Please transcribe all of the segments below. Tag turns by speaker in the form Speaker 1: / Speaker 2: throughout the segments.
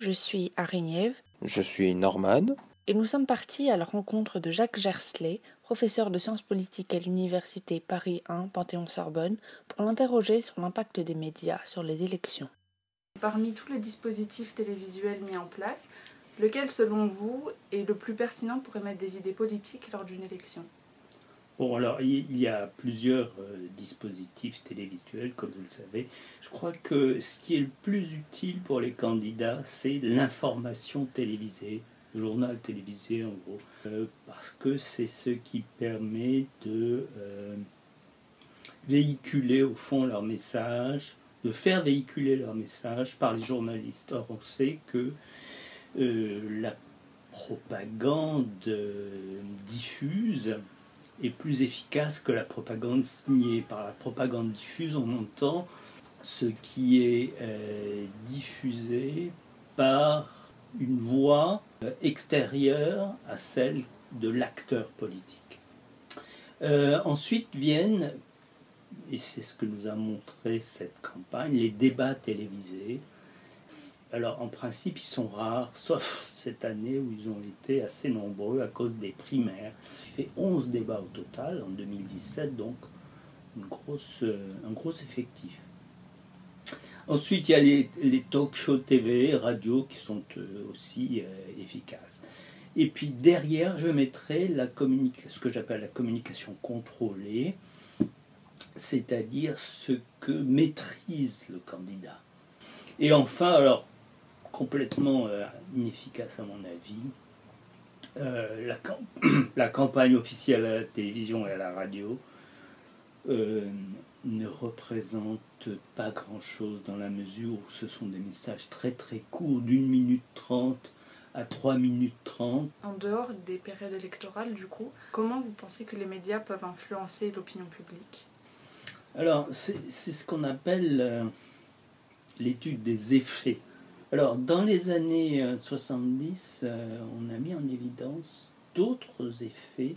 Speaker 1: Je suis Ariniev.
Speaker 2: Je suis Norman.
Speaker 1: Et nous sommes partis à la rencontre de Jacques Gersley, professeur de sciences politiques à l'université Paris 1 Panthéon-Sorbonne, pour l'interroger sur l'impact des médias sur les élections. Parmi tous les dispositifs télévisuels mis en place, lequel, selon vous, est le plus pertinent pour émettre des idées politiques lors d'une élection?
Speaker 3: Bon, alors, il y a plusieurs euh, dispositifs télévisuels, comme vous le savez. Je crois que ce qui est le plus utile pour les candidats, c'est l'information télévisée, le journal télévisé en gros, euh, parce que c'est ce qui permet de euh, véhiculer au fond leur message, de faire véhiculer leur message par les journalistes. Or, on sait que la propagande diffuse est plus efficace que la propagande signée. Par la propagande diffuse, on entend ce qui est euh, diffusé par une voix euh, extérieure à celle de l'acteur politique. Euh, ensuite viennent, et c'est ce que nous a montré cette campagne, les débats télévisés alors en principe, ils sont rares, sauf cette année où ils ont été assez nombreux à cause des primaires. Il fait 11 débats au total en 2017, donc euh, un gros effectif. Ensuite, il y a les, talk shows TV, radio qui sont euh, aussi euh, efficaces. Et puis derrière, je mettrai la ce que j'appelle la communication contrôlée, c'est-à-dire ce que maîtrise le candidat. Et enfin, alors complètement euh, inefficace à mon avis. Euh, la, la, campagne officielle à la télévision et à la radio euh, ne représente pas grand-chose dans la mesure où ce sont des messages très très courts, d'une minute trente à trois minutes trente.
Speaker 1: En dehors des périodes électorales, du coup, comment vous pensez que les médias peuvent influencer l'opinion publique?
Speaker 3: Alors, c'est ce qu'on appelle l'étude des effets. Alors, dans les années 70, euh, euh, on a mis en évidence d'autres effets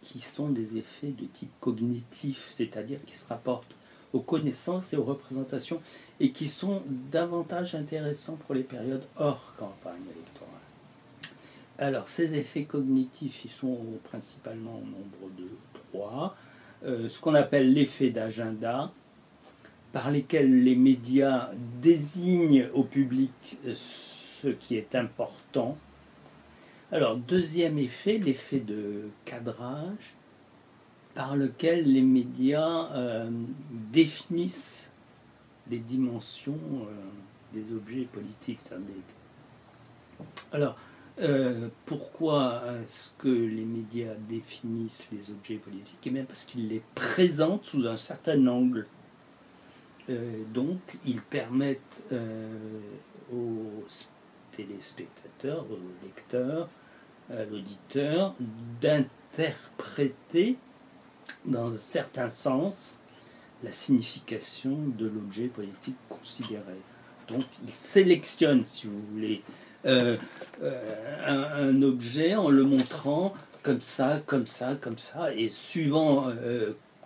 Speaker 3: qui sont des effets de type cognitif, c'est-à-dire qui se rapportent aux connaissances et aux représentations et qui sont davantage intéressants pour les périodes hors campagne électorale. Alors, ces effets cognitifs, ils sont principalement au nombre de trois. Euh, ce qu'on appelle l'effet d'agenda, par lesquels les médias désignent au public ce qui est important. Alors, deuxième effet, l'effet de cadrage, par lequel les médias euh, définissent les dimensions euh, des objets politiques. Alors, euh, pourquoi est-ce que les médias définissent les objets politiques? Eh bien parce qu'ils les présentent sous un certain angle. Euh, donc, ils permettent euh, aux téléspectateurs, aux lecteurs, à l'auditeur d'interpréter dans un certain sens la signification de l'objet politique considéré. Donc, ils sélectionnent, si vous voulez, euh, un, objet en le montrant comme ça, comme ça, comme ça, et suivant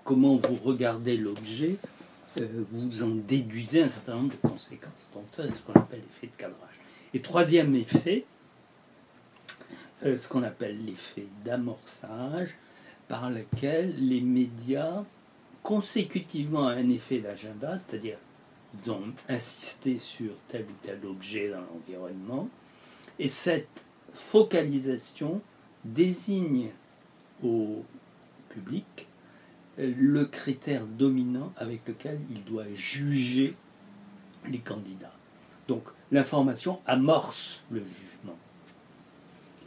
Speaker 3: comment vous regardez l'objet, vous en déduisez un certain nombre de conséquences. Donc ça, c'est ce qu'on appelle l'effet de cadrage. Et troisième effet, euh, ce qu'on appelle l'effet d'amorçage, par lequel les médias, consécutivement à un effet d'agenda, c'est-à-dire ils ont insisté sur tel ou tel objet dans l'environnement, et cette focalisation désigne au public le critère dominant avec lequel il doit juger les candidats. Donc l'information amorce le jugement.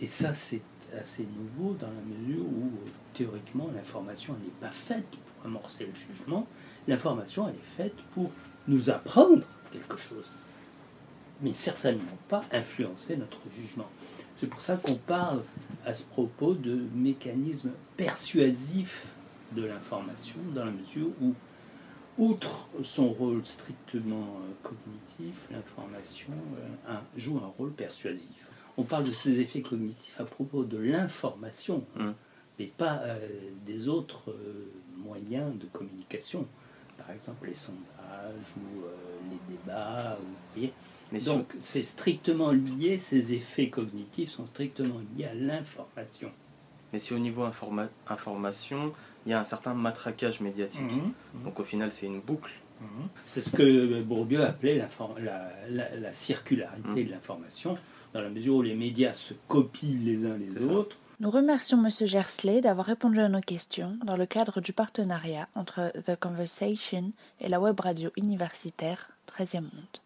Speaker 3: Et ça, c'est assez nouveau dans la mesure où, théoriquement, l'information n'est pas faite pour amorcer le jugement. L'information, elle est faite pour nous apprendre quelque chose, mais certainement pas influencer notre jugement. C'est pour ça qu'on parle à ce propos de mécanismes persuasifs de l'information dans la mesure où, outre son rôle strictement euh, cognitif, l'information euh, joue un rôle persuasif. On parle de ces effets cognitifs à propos de l'information, hein, mais pas des autres moyens de communication. Par exemple, les sondages ou les débats. mais Donc, c'est strictement lié, ces effets cognitifs sont strictement liés à l'information.
Speaker 2: Mais si au niveau information, il y a un certain matraquage médiatique, mhm, mhm. donc au final, c'est une boucle.
Speaker 3: Mhm. C'est ce que Bourdieu appelait la, la, circularité de l'information, dans la mesure où les médias se copient les uns les autres.
Speaker 1: Nous remercions M. Gersley d'avoir répondu à nos questions dans le cadre du partenariat entre The Conversation et la web radio universitaire 13e Monde.